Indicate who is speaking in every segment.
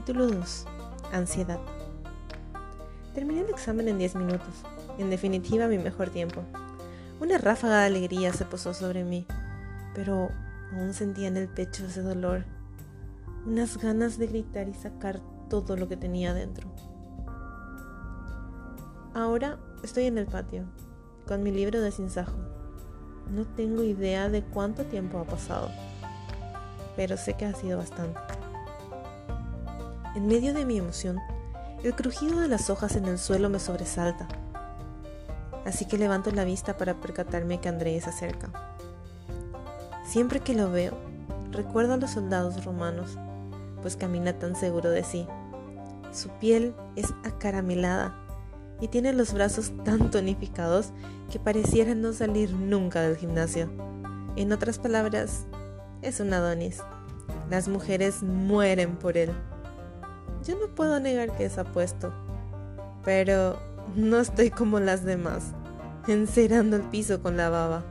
Speaker 1: Capítulo 2. Ansiedad. Terminé el examen en 10 minutos. En definitiva, mi mejor tiempo. Una ráfaga de alegría se posó sobre mí, pero aún sentía en el pecho ese dolor, unas ganas de gritar y sacar todo lo que tenía dentro. Ahora estoy en el patio, con mi libro de sinsajo. No tengo idea de cuánto tiempo ha pasado, pero sé que ha sido bastante. En medio de mi emoción, el crujido de las hojas en el suelo me sobresalta. Así que levanto la vista para percatarme que Andrés se acerca. Siempre que lo veo, recuerdo a los soldados romanos, pues camina tan seguro de sí. Su piel es acaramelada y tiene los brazos tan tonificados que parecieran no salir nunca del gimnasio. En otras palabras, es un Adonis. Las mujeres mueren por él. Yo no puedo negar que es apuesto, pero no estoy como las demás, encerando el piso con la baba.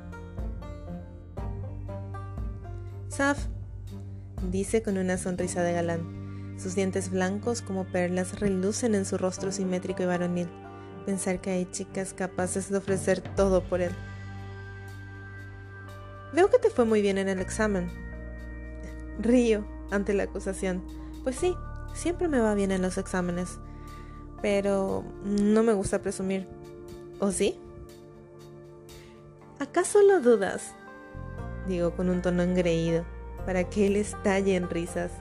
Speaker 1: Saf, dice con una sonrisa de galán. Sus dientes blancos como perlas relucen en su rostro simétrico y varonil. Pensar que hay chicas capaces de ofrecer todo por él. Veo que te fue muy bien en el examen. Río ante la acusación. Pues sí, Siempre me va bien en los exámenes, pero no me gusta presumir. ¿O sí? ¿Acaso lo dudas? Digo con un tono engreído, para que él estalle en risas.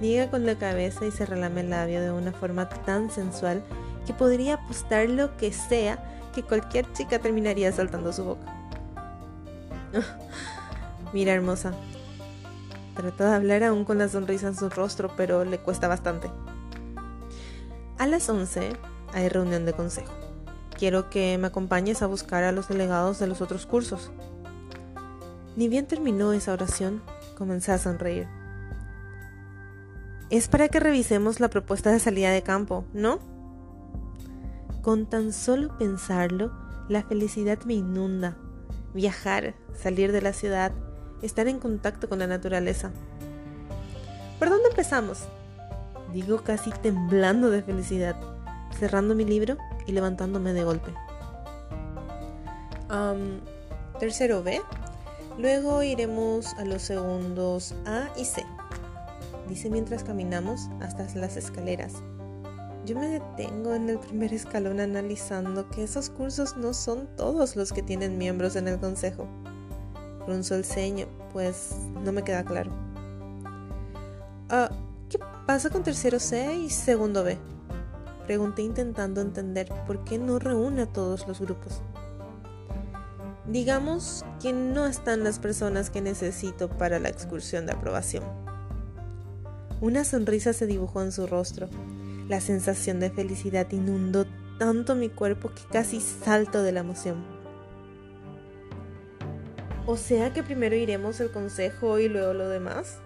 Speaker 1: Niega con la cabeza y se relame el labio de una forma tan sensual que podría apostar lo que sea que cualquier chica terminaría saltando su boca. Mira, hermosa, Trata de hablar aún con la sonrisa en su rostro, pero le cuesta bastante. A las 11 hay reunión de consejo. Quiero que me acompañes a buscar a los delegados de los otros cursos. Ni bien terminó esa oración, comencé a sonreír. Es para que revisemos la propuesta de salida de campo, ¿no? Con tan solo pensarlo, la felicidad me inunda. Viajar, salir de la ciudad, estar en contacto con la naturaleza. ¿Por dónde empezamos? Digo casi temblando de felicidad, cerrando mi libro y levantándome de golpe. tercero B. Luego iremos a los segundos A y C. Dice mientras caminamos hasta las escaleras. Yo me detengo en el primer escalón analizando que esos cursos no son todos los que tienen miembros en el consejo frunzó el ceño, pues no me queda claro. Ah, ¿Qué pasa con tercero C y segundo B? Pregunté intentando entender por qué no reúne a todos los grupos. Digamos que no están las personas que necesito para la excursión de aprobación. Una sonrisa se dibujó en su rostro. La sensación de felicidad inundó tanto mi cuerpo que casi salto de la emoción. O sea que primero iremos al consejo y luego lo demás.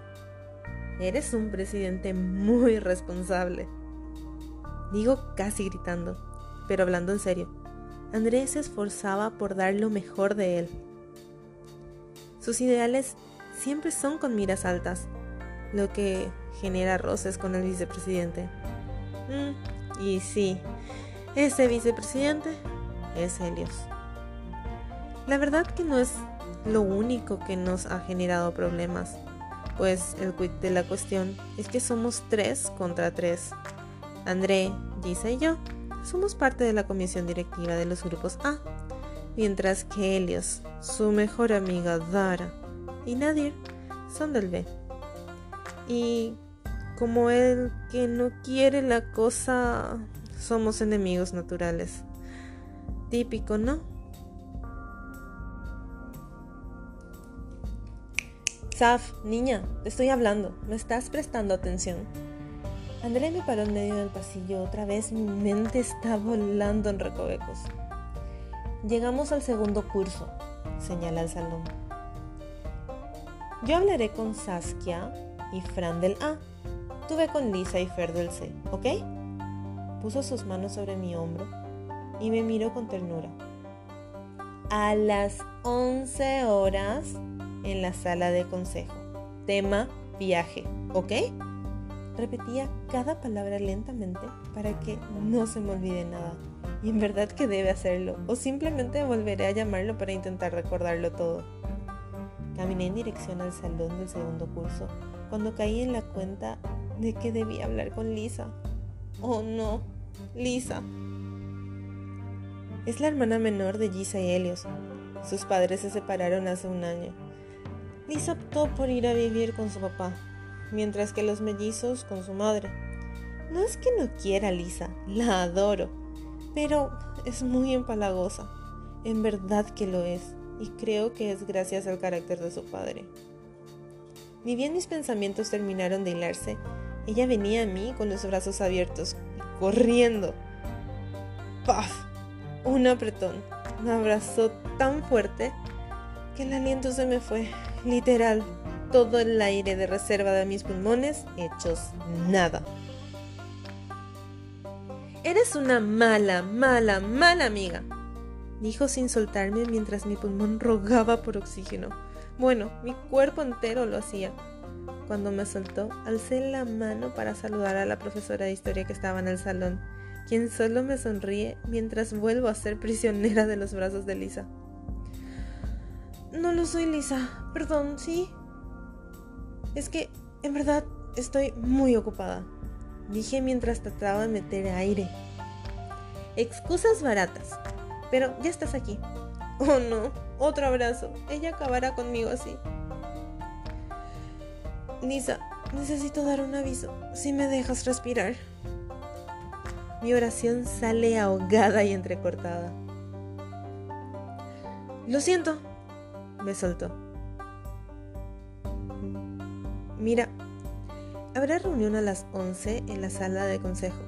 Speaker 1: Eres un presidente muy responsable. Digo casi gritando, pero hablando en serio. Andrés se esforzaba por dar lo mejor de él. Sus ideales siempre son con miras altas, lo que genera roces con el vicepresidente. Mm, y sí, ese vicepresidente es Helios. La verdad que no es lo único que nos ha generado problemas, pues el quid de la cuestión es que somos tres contra tres. André, Gisa y yo somos parte de la comisión directiva de los grupos A, mientras que Helios, su mejor amiga Dara y Nadir son del B. Y como él que no quiere la cosa, somos enemigos naturales. Típico, ¿no? Saf, niña, te estoy hablando, ¿no estás prestando atención? André me paró en medio del pasillo, otra vez mi mente está volando en recovecos. Llegamos al segundo curso, señala el salón. Yo hablaré con Saskia y Fran del A. Tú ve con Lisa y Fer del C, ¿ok? Puso sus manos sobre mi hombro y me miró con ternura. A las 11 horas en la sala de consejo. Tema viaje, ¿ok? Repetía cada palabra lentamente para que no se me olvide nada. Y en verdad que debe hacerlo, o simplemente volveré a llamarlo para intentar recordarlo todo. Caminé en dirección al salón del segundo curso cuando caí en la cuenta de que debía hablar con Lisa. Oh no, Lisa. Es la hermana menor de Gisa y Helios. Sus padres se separaron hace un año. Lisa optó por ir a vivir con su papá, mientras que los mellizos con su madre. No es que no quiera Lisa, la adoro, pero es muy empalagosa. En verdad que lo es, y creo que es gracias al carácter de su padre. Ni bien mis pensamientos terminaron de hilarse, ella venía a mí con los brazos abiertos, corriendo. ¡Paf! Un apretón. Me abrazó tan fuerte que el aliento se me fue, literal, todo el aire de reserva de mis pulmones hechos nada. Eres una mala, mala, mala amiga, dijo sin soltarme mientras mi pulmón rogaba por oxígeno. Bueno, mi cuerpo entero lo hacía. Cuando me soltó, alcé la mano para saludar a la profesora de historia que estaba en el salón, quien solo me sonríe mientras vuelvo a ser prisionera de los brazos de Lisa. No lo soy, Lisa. Perdón, ¿sí? Es que, en verdad, estoy muy ocupada, dije mientras trataba de meter aire. Excusas baratas, pero ya estás aquí. Oh no, otro abrazo. Ella acabará conmigo así. Lisa, necesito dar un aviso. Si me dejas respirar. Mi oración sale ahogada y entrecortada. Lo siento, me soltó. Mira, habrá reunión a las 11 en la sala de consejo.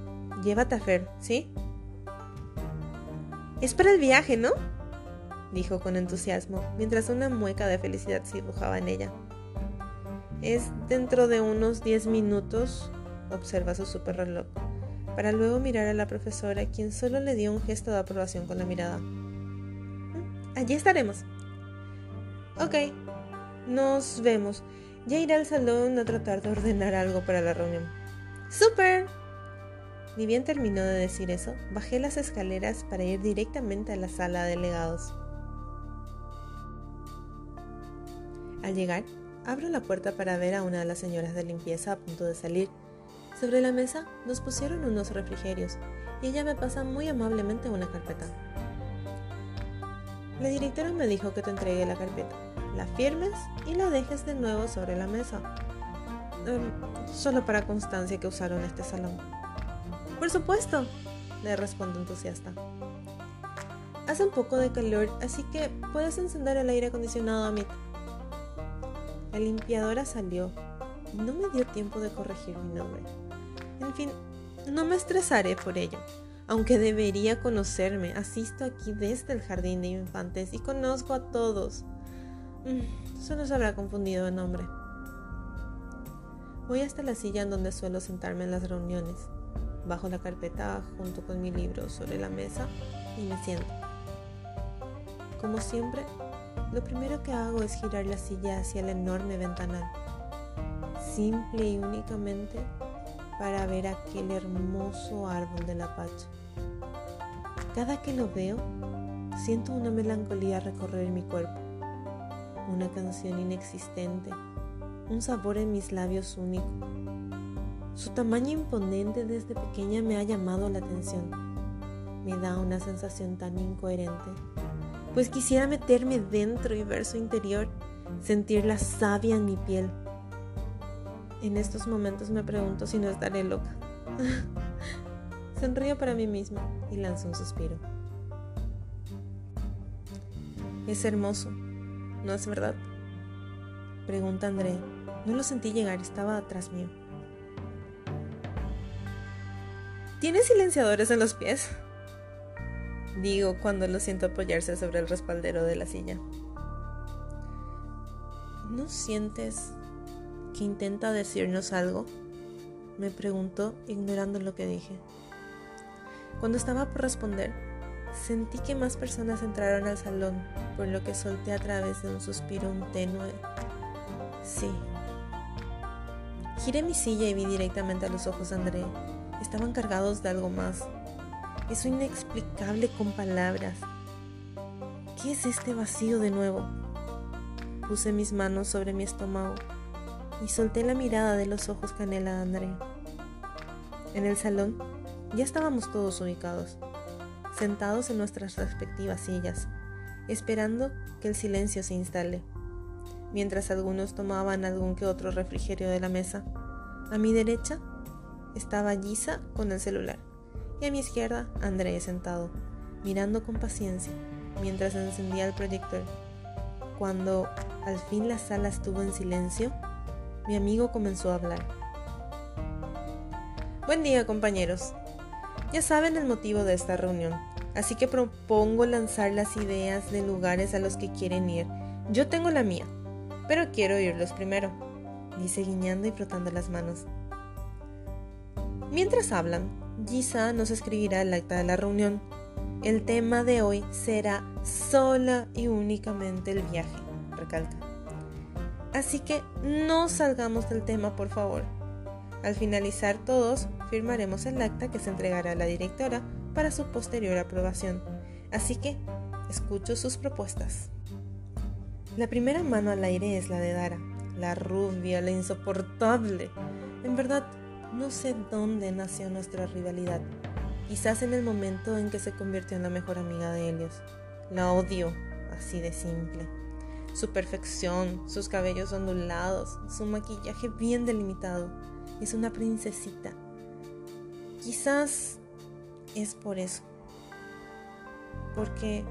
Speaker 1: Llévate a Fer, ¿sí? Es para el viaje, ¿no? Dijo con entusiasmo, mientras una mueca de felicidad se dibujaba en ella. Es dentro de unos 10 minutos, observa su super reloj, para luego mirar a la profesora, quien solo le dio un gesto de aprobación con la mirada. Mm, allí estaremos. Ok, nos vemos. Ya iré al salón a tratar de ordenar algo para la reunión. ¡Súper! Ni bien terminó de decir eso, bajé las escaleras para ir directamente a la sala de delegados. Al llegar, abro la puerta para ver a una de las señoras de limpieza a punto de salir. Sobre la mesa nos pusieron unos refrigerios y ella me pasa muy amablemente una carpeta. La directora me dijo que te entregue la carpeta la firmes y la dejes de nuevo sobre la mesa. Em, solo para constancia que usaron este salón. Por supuesto, le respondo entusiasta. Hace un poco de calor, así que puedes encender el aire acondicionado, Amit. La limpiadora salió no me dio tiempo de corregir mi nombre. En fin, no me estresaré por ello, aunque debería conocerme. Asisto aquí desde el jardín de infantes y conozco a todos. Solo se habrá confundido de nombre. Voy hasta la silla en donde suelo sentarme en las reuniones. Bajo la carpeta junto con mi libro sobre la mesa y me siento. Como siempre, lo primero que hago es girar la silla hacia el enorme ventanal, simple y únicamente para ver aquel hermoso árbol de la pacha. Cada que lo veo, siento una melancolía recorrer mi cuerpo una canción inexistente, un sabor en mis labios único. Su tamaño imponente desde pequeña me ha llamado la atención. Me da una sensación tan incoherente, pues quisiera meterme dentro y ver su interior, sentir la savia en mi piel. En estos momentos me pregunto si no estaré loca. Sonrío para mí misma y lanzo un suspiro. Es hermoso, ¿No es verdad? Pregunta André. No lo sentí llegar, estaba atrás mío. ¿Tienes silenciadores en los pies? Digo cuando lo siento apoyarse sobre el respaldero de la silla. ¿No sientes que intenta decirnos algo? Me preguntó, ignorando lo que dije. Cuando estaba por responder, Sentí que más personas entraron al salón, por lo que solté a través de un suspiro un tenue. Sí. Giré mi silla y vi directamente a los ojos de André. Estaban cargados de algo más. Eso inexplicable con palabras. ¿Qué es este vacío de nuevo? Puse mis manos sobre mi estómago y solté la mirada de los ojos canela de André. En el salón ya estábamos todos ubicados, sentados en nuestras respectivas sillas, esperando que el silencio se instale mientras algunos tomaban algún que otro refrigerio de la mesa. A mi derecha estaba Gisa con el celular y a mi izquierda André sentado, mirando con paciencia mientras encendía el proyector. Cuando al fin la sala estuvo en silencio, mi amigo comenzó a hablar. Buen día compañeros. Ya saben el motivo de esta reunión, así que propongo lanzar las ideas de lugares a los que quieren ir. Yo tengo la mía, pero quiero oírlos primero, dice guiñando y frotando las manos. Mientras hablan, Gisa nos escribirá el acta de la reunión. El tema de hoy será sola y únicamente el viaje, recalca. Así que no salgamos del tema, por favor. Al finalizar todos, firmaremos el acta que se entregará a la directora para su posterior aprobación. Así que, escucho sus propuestas. La primera mano al aire es la de Dara, la rubia, la insoportable. En verdad, no sé dónde nació nuestra rivalidad. Quizás en el momento en que se convirtió en la mejor amiga de Helios. La odio, así de simple. Su perfección, sus cabellos ondulados, su maquillaje bien delimitado. Es una princesita. Quizás es por eso. Porque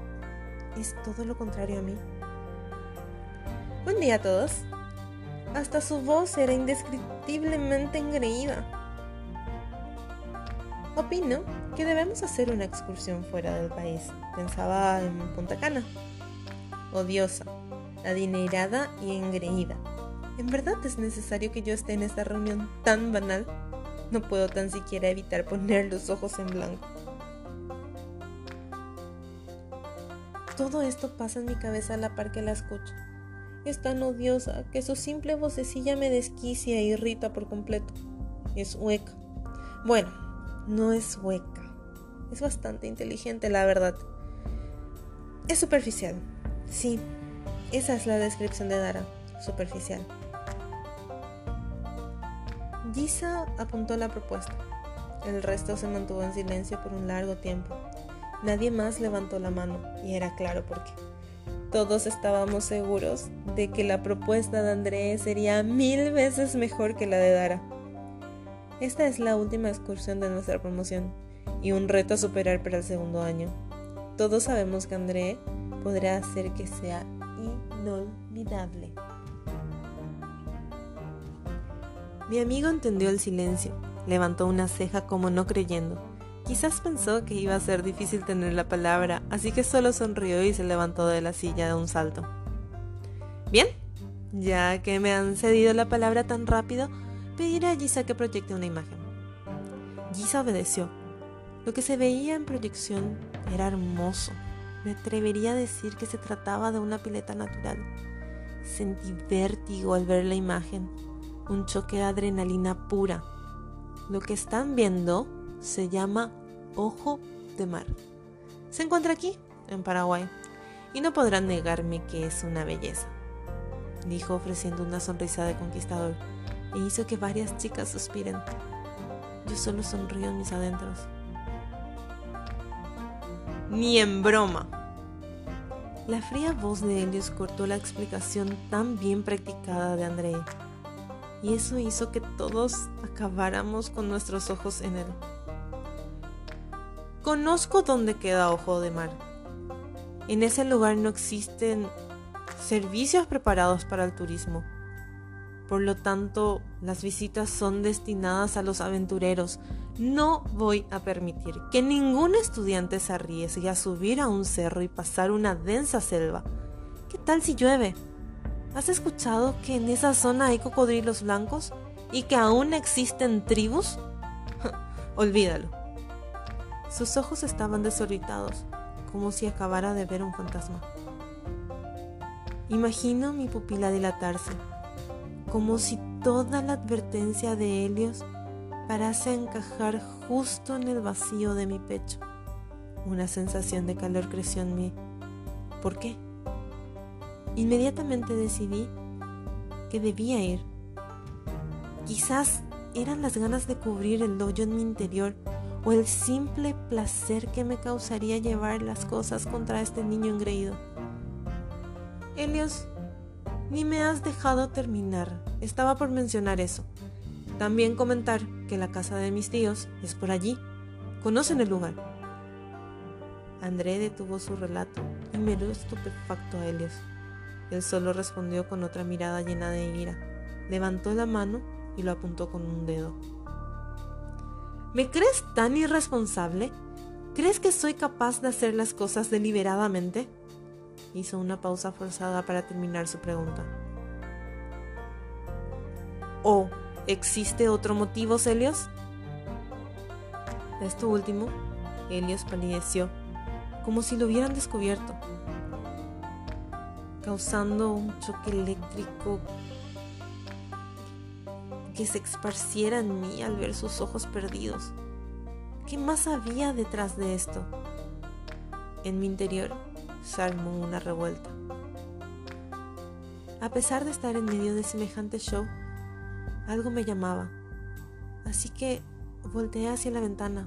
Speaker 1: es todo lo contrario a mí. Buen día a todos. Hasta su voz era indescriptiblemente engreída. Opino que debemos hacer una excursión fuera del país. Pensaba en Punta Cana. Odiosa, adinerada y engreída. ¿En verdad es necesario que yo esté en esta reunión tan banal? No puedo tan siquiera evitar poner los ojos en blanco. Todo esto pasa en mi cabeza a la par que la escucho es tan odiosa que su simple vocecilla me desquicia e irrita por completo. Es hueca. Bueno, no es hueca. Es bastante inteligente, la verdad. Es superficial. Sí, esa es la descripción de Dara. Superficial. Gisa apuntó la propuesta. El resto se mantuvo en silencio por un largo tiempo. Nadie más levantó la mano, y era claro por qué. Todos estábamos seguros de que la propuesta de André sería mil veces mejor que la de Dara. Esta es la última excursión de nuestra promoción y un reto a superar para el segundo año. Todos sabemos que André podrá hacer que sea inolvidable. Mi amigo entendió el silencio, levantó una ceja como no creyendo Quizás pensó que iba a ser difícil tener la palabra, así que solo sonrió y se levantó de la silla de un salto. Bien, ya que me han cedido la palabra tan rápido, pediré a Gisa que proyecte una imagen. Gisa obedeció. Lo que se veía en proyección era hermoso. Me atrevería a decir que se trataba de una pileta natural. Sentí vértigo al ver la imagen, un choque de adrenalina pura. Lo que están viendo se llama Ojo de Mar. Se encuentra aquí, en Paraguay, y no podrán negarme que es una belleza, dijo ofreciendo una sonrisa de conquistador, e hizo que varias chicas suspiren. Yo solo sonrío en mis adentros. Ni en broma. La fría voz de Helios cortó la explicación tan bien practicada de André, y eso hizo que todos acabáramos con nuestros ojos en él. Conozco dónde queda Ojo de Mar. En ese lugar no existen servicios preparados para el turismo. Por lo tanto, las visitas son destinadas a los aventureros. No voy a permitir que ningún estudiante se arriesgue a subir a un cerro y pasar una densa selva. ¿Qué tal si llueve? ¿Has escuchado que en esa zona hay cocodrilos blancos y que aún existen tribus? Olvídalo. Sus ojos estaban desorbitados, como si acabara de ver un fantasma. Imagino mi pupila dilatarse. como si toda la advertencia de Helios parase encajar justo en el vacío de mi pecho. Una sensación de calor creció en mí. ¿Por qué? Inmediatamente decidí que debía ir. Quizás eran las ganas de cubrir el hoyo en mi interior o el simple placer que me causaría llevar las cosas contra este niño engreído. Helios, ni me has dejado terminar. Estaba por mencionar eso. También comentar que la casa de mis tíos es por allí. Conocen el lugar. André detuvo su relato y miró estupefacto a Helios. Él solo respondió con otra mirada llena de ira. Levantó la mano y lo apuntó con un dedo. ¿Me crees tan irresponsable? ¿Crees que soy capaz de hacer las cosas deliberadamente? Hizo una pausa forzada para terminar su pregunta. ¿O existe otro motivo, Celios? Esto último, Helios palideció, como si lo hubieran descubierto, causando un choque eléctrico que se esparciera en mí al ver sus ojos perdidos. ¿Qué más había detrás de esto? En mi interior se armó una revuelta. A pesar de estar en medio de semejante show, algo me llamaba, así que volteé hacia la ventana.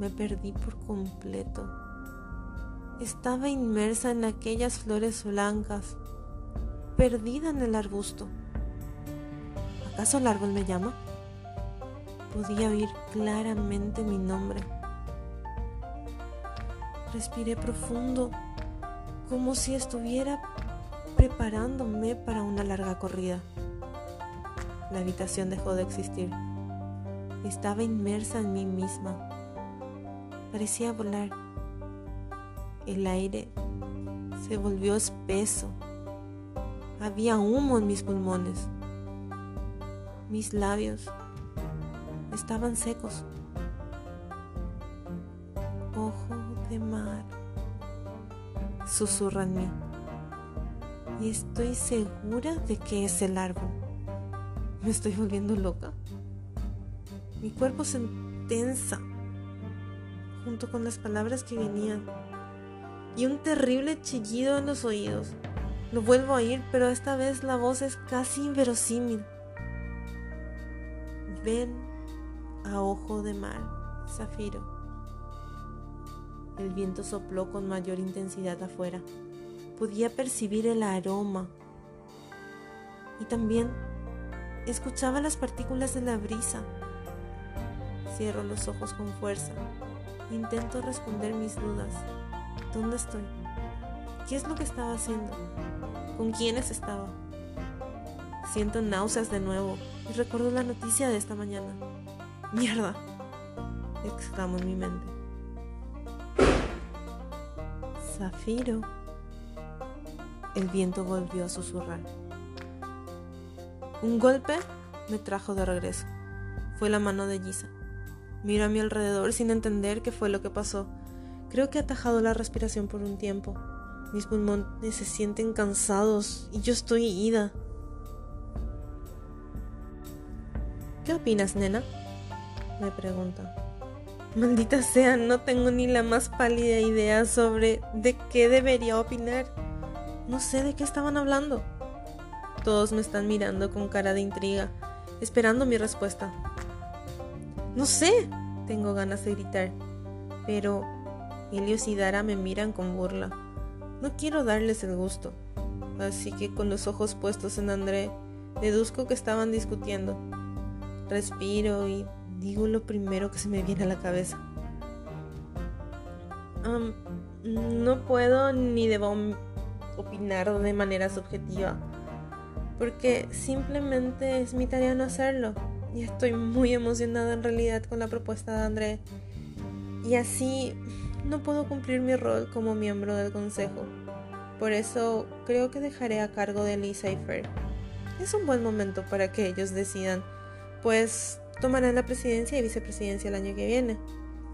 Speaker 1: Me perdí por completo. Estaba inmersa en aquellas flores blancas, perdida en el arbusto. ¿Acaso el árbol me llama? Podía oír claramente mi nombre. Respiré profundo, como si estuviera preparándome para una larga corrida. La habitación dejó de existir. Estaba inmersa en mí misma. Parecía volar. El aire se volvió espeso. Había humo en mis pulmones. Mis labios estaban secos. Ojo de mar, susurra en mí. Y estoy segura de que es el árbol. Me estoy volviendo loca. Mi cuerpo se tensa junto con las palabras que venían y un terrible chillido en los oídos. Lo vuelvo a oír, pero esta vez la voz es casi inverosímil. Ven a ojo de mar, Zafiro. El viento sopló con mayor intensidad afuera. Podía percibir el aroma y también escuchaba las partículas de la brisa. Cierro los ojos con fuerza. Intento responder mis dudas. ¿Dónde estoy? ¿Qué es lo que estaba haciendo? ¿Con quiénes estaba? Siento náuseas de nuevo y recuerdo la noticia de esta mañana. ¡Mierda! exclamo en mi mente. Zafiro. El viento volvió a susurrar. Un golpe me trajo de regreso. Fue la mano de Giza. Miro a mi alrededor sin entender qué fue lo que pasó. Creo que he atajado la respiración por un tiempo. Mis pulmones se sienten cansados y yo estoy ida. ¿Qué opinas, nena? Me pregunta. Maldita sea, no tengo ni la más pálida idea sobre de qué debería opinar. No sé de qué estaban hablando. Todos me están mirando con cara de intriga, esperando mi respuesta. No sé, tengo ganas de gritar, pero Helios y Dara me miran con burla. No quiero darles el gusto, así que con los ojos puestos en André, deduzco que estaban discutiendo. Respiro y digo lo primero que se me viene a la cabeza. no puedo ni debo opinar de manera subjetiva, porque simplemente es mi tarea no hacerlo. Y estoy muy emocionada en realidad con la propuesta de André. Y así no puedo cumplir mi rol como miembro del consejo. Por eso creo que dejaré a cargo de Lisa y Fer. Es un buen momento para que ellos decidan pues tomarán la presidencia y vicepresidencia el año que viene,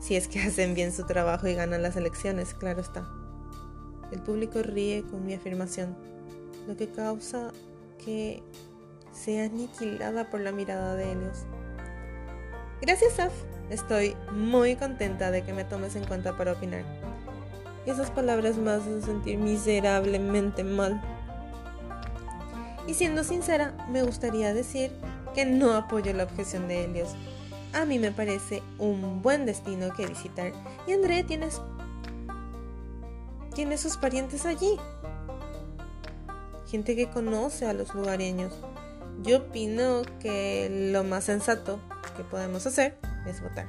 Speaker 1: si es que hacen bien su trabajo y ganan las elecciones, claro está. El público ríe con mi afirmación, lo que causa que sea aniquilada por la mirada de Helios. Gracias, Af. Estoy muy contenta de que me tomes en cuenta para opinar. Esas palabras me hacen sentir miserablemente mal. Y siendo sincera, me gustaría decir que no apoyo la objeción de Helios. A mí me parece un buen destino que visitar y André tienes tiene sus parientes allí. Gente que conoce a los lugareños. Yo opino que lo más sensato que podemos hacer es votar.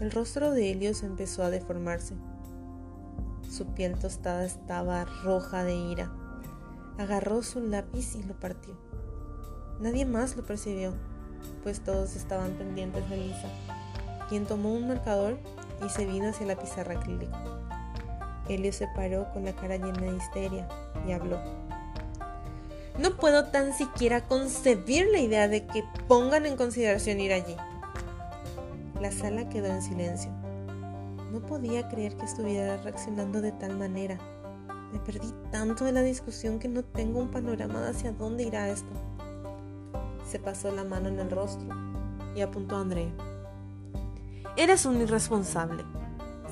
Speaker 1: El rostro de Helios empezó a deformarse. Su piel tostada estaba roja de ira. Agarró su lápiz y lo partió. Nadie más lo percibió, pues todos estaban pendientes de Lisa, quien tomó un marcador y se vino hacia la pizarra acrílica. Helios se paró con la cara llena de histeria y habló. No puedo tan siquiera concebir la idea de que pongan en consideración ir allí. La sala quedó en silencio. No podía creer que estuviera reaccionando de tal manera. Me perdí tanto de la discusión que no tengo un panorama de hacia dónde irá esto. Se pasó la mano en el rostro y apuntó a Andrea. Eres un irresponsable.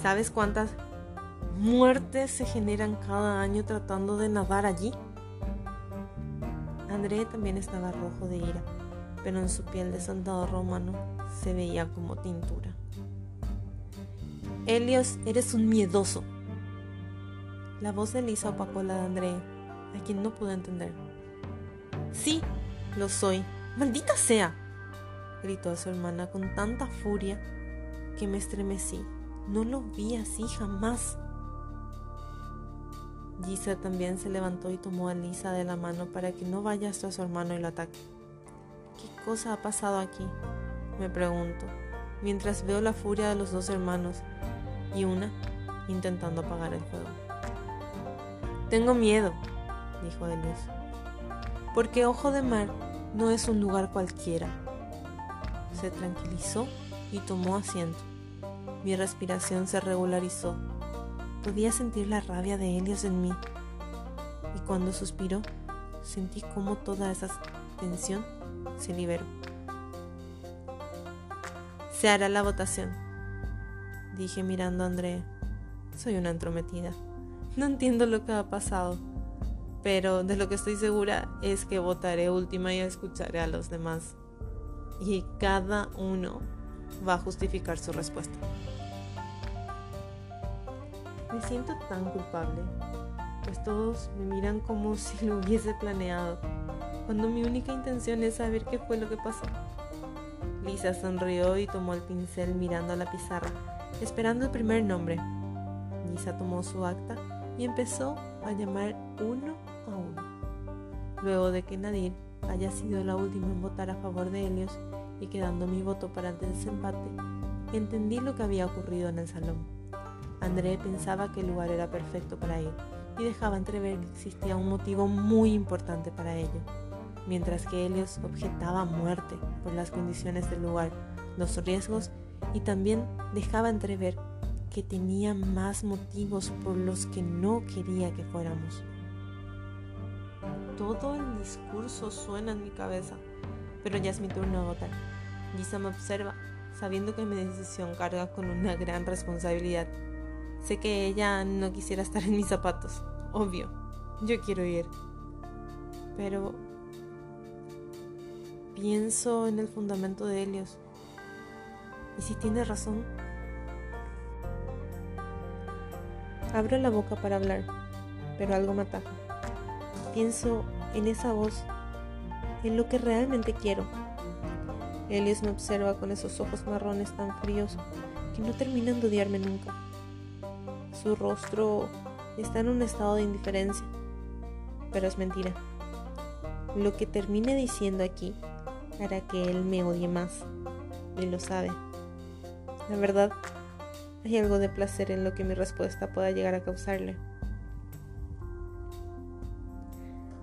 Speaker 1: ¿Sabes cuántas muertes se generan cada año tratando de nadar allí? André también estaba rojo de ira, pero en su piel de soldado romano se veía como tintura. Helios, eres un miedoso. La voz de Lisa opacó la de André, a quien no pudo entender. Sí, lo soy. ¡Maldita sea! gritó a su hermana con tanta furia que me estremecí. No lo vi así jamás. Gisa también se levantó y tomó a Lisa de la mano para que no vaya hasta su hermano y lo ataque. ¿Qué cosa ha pasado aquí? Me pregunto, mientras veo la furia de los dos hermanos y una intentando apagar el fuego. Tengo miedo, dijo Elios, porque Ojo de Mar no es un lugar cualquiera. Se tranquilizó y tomó asiento. Mi respiración se regularizó Podía sentir la rabia de Helios en mí. Y cuando suspiró, sentí como toda esa tensión se liberó. Se hará la votación, dije mirando a Andrea. Soy una entrometida. No entiendo lo que ha pasado, pero de lo que estoy segura es que votaré última y escucharé a los demás. Y cada uno va a justificar su respuesta. Me siento tan culpable, pues todos me miran como si lo hubiese planeado, cuando mi única intención es saber qué fue lo que pasó. Lisa sonrió y tomó el pincel mirando a la pizarra, esperando el primer nombre. Lisa tomó su acta y empezó a llamar uno a uno. Luego de que Nadir haya sido la última en votar a favor de Helios y quedando mi voto para el desempate, entendí lo que había ocurrido en el salón. André pensaba que el lugar era perfecto para él y dejaba entrever que existía un motivo muy importante para ello, mientras que Helios objetaba muerte por las condiciones del lugar, los riesgos y también dejaba entrever que tenía más motivos por los que no quería que fuéramos. Todo el discurso suena en mi cabeza, pero ya es mi turno a votar. Lisa me observa, sabiendo que mi decisión carga con una gran responsabilidad Sé que ella no quisiera estar en mis zapatos, obvio. Yo quiero ir. Pero pienso en el fundamento de Helios. ¿Y si tiene razón? Abro la boca para hablar, pero algo me ataja. Pienso en esa voz, en lo que realmente quiero. Helios me observa con esos ojos marrones tan fríos que no terminan de odiarme nunca. Su rostro está en un estado de indiferencia. Pero es mentira. Lo que termine diciendo aquí hará que él me odie más. Y lo sabe. La verdad, hay algo de placer en lo que mi respuesta pueda llegar a causarle.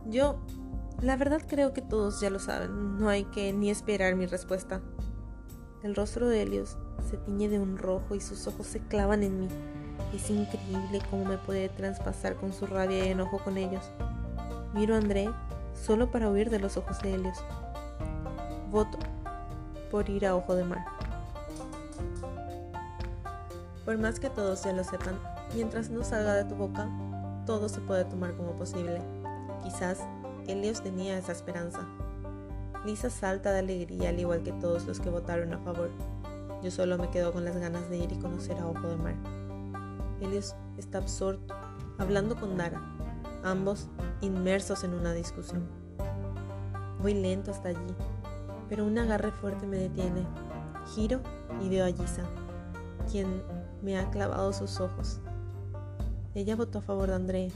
Speaker 1: Yo, la verdad creo que todos ya lo saben. No hay que ni esperar mi respuesta. El rostro de Helios se tiñe de un rojo y sus ojos se clavan en mí. Es increíble cómo me puede traspasar con su rabia y enojo con ellos. Miro a André, solo para huir de los ojos de Helios. Voto por ir a Ojo de Mar. Por más que todos ya lo sepan, mientras no salga de tu boca, todo se puede tomar como posible. Quizás Helios tenía esa esperanza. Lisa salta de alegría al igual que todos los que votaron a favor. Yo solo me quedo con las ganas de ir y conocer a Ojo de Mar. Helios está absorto, hablando con Dara, ambos inmersos en una discusión. Voy lento hasta allí, pero un agarre fuerte me detiene. Giro y veo a Lisa, quien me ha clavado sus ojos. Ella votó a favor de André,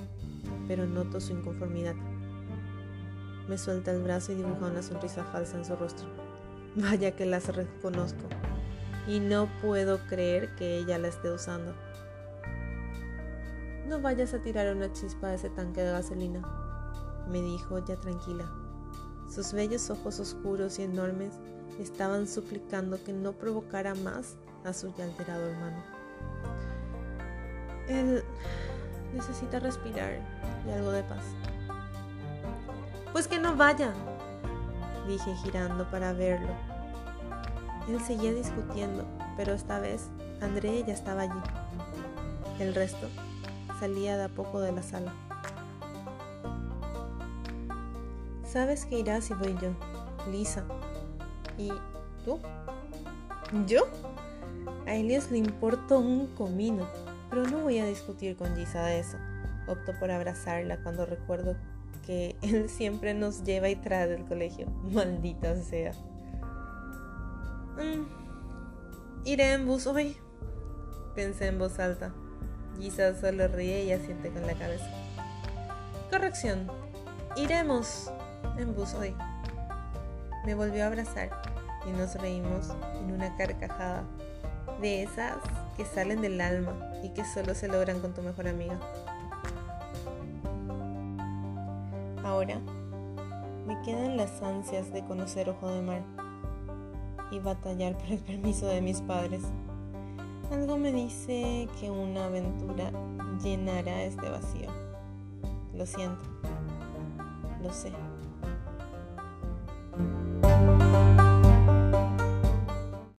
Speaker 1: pero noto su inconformidad. Me suelta el brazo y dibuja una sonrisa falsa en su rostro. Vaya que las reconozco y no puedo creer que ella la esté usando. No vayas a tirar una chispa a ese tanque de gasolina, me dijo ya tranquila. Sus bellos ojos oscuros y enormes estaban suplicando que no provocara más a su ya alterado hermano. Él necesita respirar y algo de paz. Pues que no vaya, dije girando para verlo él seguía discutiendo, pero esta vez André ya estaba allí. El resto salía de a poco de la sala. Sabes que irás si voy yo, Lisa. ¿Y tú? ¿Yo? A Elias le importó un comino, pero no voy a discutir con Lisa de eso. Opto por abrazarla cuando recuerdo que él siempre nos lleva y trae del colegio. Maldita sea. Mm, iré en bus hoy. Pensé en voz alta. Quizás solo ríe y asiente con la cabeza. Corrección. Iremos en bus hoy. Me volvió a abrazar y nos reímos en una carcajada de esas que salen del alma y que solo se logran con tu mejor amiga. Ahora me quedan las ansias de conocer Ojo de Mar y batallar por el permiso de mis padres. Algo me dice que una aventura llenará este vacío. Lo siento. Lo sé.